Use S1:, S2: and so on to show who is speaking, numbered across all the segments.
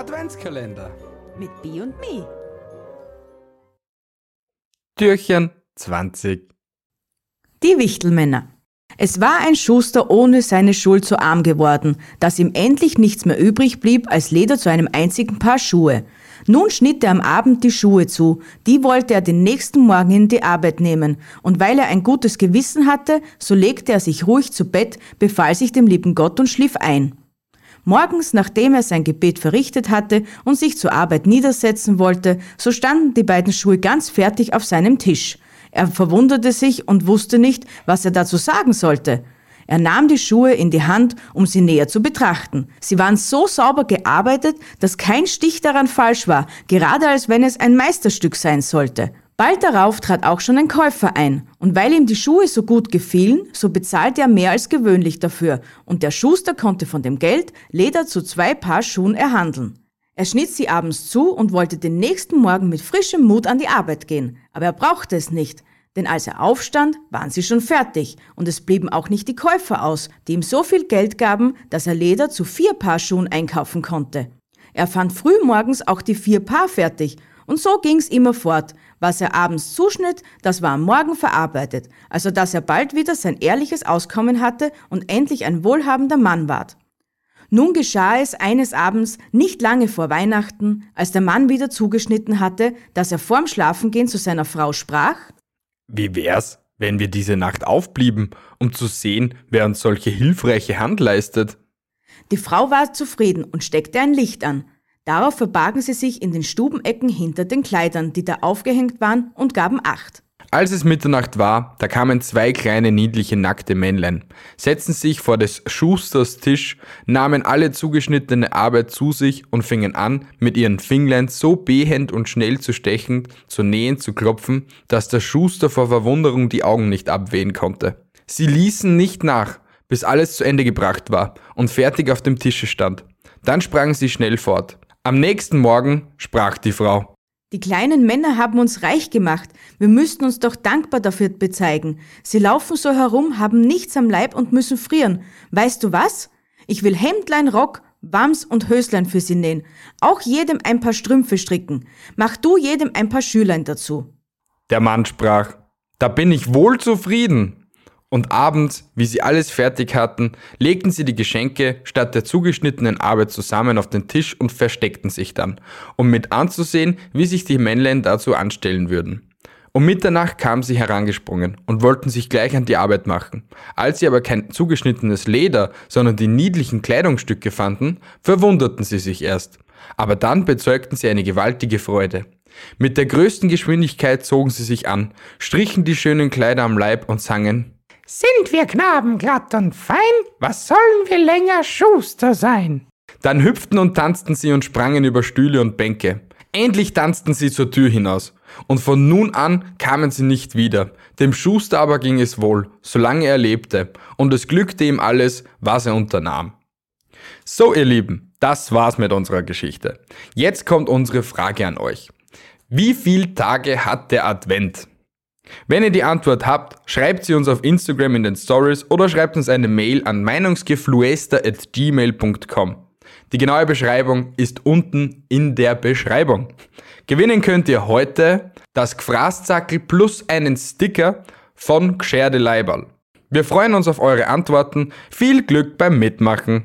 S1: Adventskalender.
S2: Mit B und Me.
S1: Türchen 20.
S2: Die Wichtelmänner. Es war ein Schuster ohne seine Schuld so arm geworden, dass ihm endlich nichts mehr übrig blieb als Leder zu einem einzigen Paar Schuhe. Nun schnitt er am Abend die Schuhe zu, die wollte er den nächsten Morgen in die Arbeit nehmen, und weil er ein gutes Gewissen hatte, so legte er sich ruhig zu Bett, befahl sich dem lieben Gott und schlief ein. Morgens, nachdem er sein Gebet verrichtet hatte und sich zur Arbeit niedersetzen wollte, so standen die beiden Schuhe ganz fertig auf seinem Tisch. Er verwunderte sich und wusste nicht, was er dazu sagen sollte. Er nahm die Schuhe in die Hand, um sie näher zu betrachten. Sie waren so sauber gearbeitet, dass kein Stich daran falsch war, gerade als wenn es ein Meisterstück sein sollte. Bald darauf trat auch schon ein Käufer ein, und weil ihm die Schuhe so gut gefielen, so bezahlte er mehr als gewöhnlich dafür, und der Schuster konnte von dem Geld Leder zu zwei Paar Schuhen erhandeln. Er schnitt sie abends zu und wollte den nächsten Morgen mit frischem Mut an die Arbeit gehen, aber er brauchte es nicht, denn als er aufstand, waren sie schon fertig, und es blieben auch nicht die Käufer aus, die ihm so viel Geld gaben, dass er Leder zu vier Paar Schuhen einkaufen konnte. Er fand früh morgens auch die vier Paar fertig, und so ging's immer fort, was er abends zuschnitt, das war am Morgen verarbeitet, also dass er bald wieder sein ehrliches Auskommen hatte und endlich ein wohlhabender Mann ward. Nun geschah es eines Abends, nicht lange vor Weihnachten, als der Mann wieder zugeschnitten hatte, dass er vorm Schlafengehen zu seiner Frau sprach,
S1: Wie wär's, wenn wir diese Nacht aufblieben, um zu sehen, wer uns solche hilfreiche Hand leistet?
S2: Die Frau war zufrieden und steckte ein Licht an, Darauf verbargen sie sich in den Stubenecken hinter den Kleidern, die da aufgehängt waren, und gaben Acht.
S1: Als es Mitternacht war, da kamen zwei kleine niedliche nackte Männlein, setzten sich vor des Schusters Tisch, nahmen alle zugeschnittene Arbeit zu sich und fingen an, mit ihren Finglein so behend und schnell zu stechen, zu nähen, zu klopfen, dass der Schuster vor Verwunderung die Augen nicht abwehen konnte. Sie ließen nicht nach, bis alles zu Ende gebracht war und fertig auf dem Tische stand. Dann sprangen sie schnell fort. Am nächsten Morgen sprach die Frau.
S2: Die kleinen Männer haben uns reich gemacht. Wir müssten uns doch dankbar dafür bezeigen. Sie laufen so herum, haben nichts am Leib und müssen frieren. Weißt du was? Ich will Hemdlein, Rock, Wams und Höslein für sie nähen. Auch jedem ein paar Strümpfe stricken. Mach du jedem ein paar Schülein dazu.
S1: Der Mann sprach, da bin ich wohl zufrieden. Und abends, wie sie alles fertig hatten, legten sie die Geschenke statt der zugeschnittenen Arbeit zusammen auf den Tisch und versteckten sich dann, um mit anzusehen, wie sich die Männlein dazu anstellen würden. Um Mitternacht kamen sie herangesprungen und wollten sich gleich an die Arbeit machen. Als sie aber kein zugeschnittenes Leder, sondern die niedlichen Kleidungsstücke fanden, verwunderten sie sich erst. Aber dann bezeugten sie eine gewaltige Freude. Mit der größten Geschwindigkeit zogen sie sich an, strichen die schönen Kleider am Leib und sangen
S3: sind wir Knaben glatt und fein? Was sollen wir länger Schuster sein?
S1: Dann hüpften und tanzten sie und sprangen über Stühle und Bänke. Endlich tanzten sie zur Tür hinaus. Und von nun an kamen sie nicht wieder. Dem Schuster aber ging es wohl, solange er lebte, und es glückte ihm alles, was er unternahm. So, ihr Lieben, das war's mit unserer Geschichte. Jetzt kommt unsere Frage an euch. Wie viele Tage hat der Advent? Wenn ihr die Antwort habt, schreibt sie uns auf Instagram in den Stories oder schreibt uns eine Mail an meinungsgefluester@gmail.com. Die genaue Beschreibung ist unten in der Beschreibung. Gewinnen könnt ihr heute das Gfrastzackel plus einen Sticker von Gscherde Leiberl. Wir freuen uns auf eure Antworten. Viel Glück beim Mitmachen.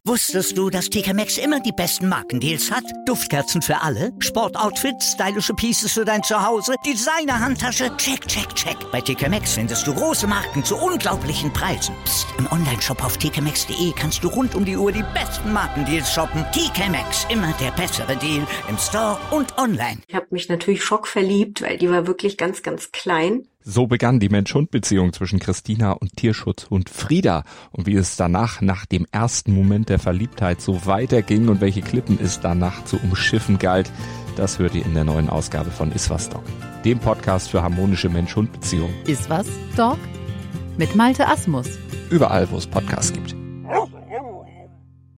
S4: Wusstest du, dass TK Maxx immer die besten Markendeals hat? Duftkerzen für alle, Sportoutfits, stylische Pieces für dein Zuhause, Designer-Handtasche, check, check, check. Bei TK Maxx findest du große Marken zu unglaublichen Preisen. Psst. im Onlineshop auf tkmaxx.de kannst du rund um die Uhr die besten Markendeals shoppen. TK Maxx, immer der bessere Deal im Store und online.
S5: Ich habe mich natürlich schockverliebt, weil die war wirklich ganz, ganz klein.
S6: So begann die Mensch-Hund-Beziehung zwischen Christina und Tierschutzhund Frieda. Und wie es danach, nach dem ersten Moment der Verliebtheit, so weiterging und welche Klippen es danach zu umschiffen galt, das hört ihr in der neuen Ausgabe von Iswas Dog, dem Podcast für harmonische Mensch-Hund-Beziehungen.
S7: Iswas Dog? Mit Malte Asmus.
S6: Überall, wo es Podcasts gibt.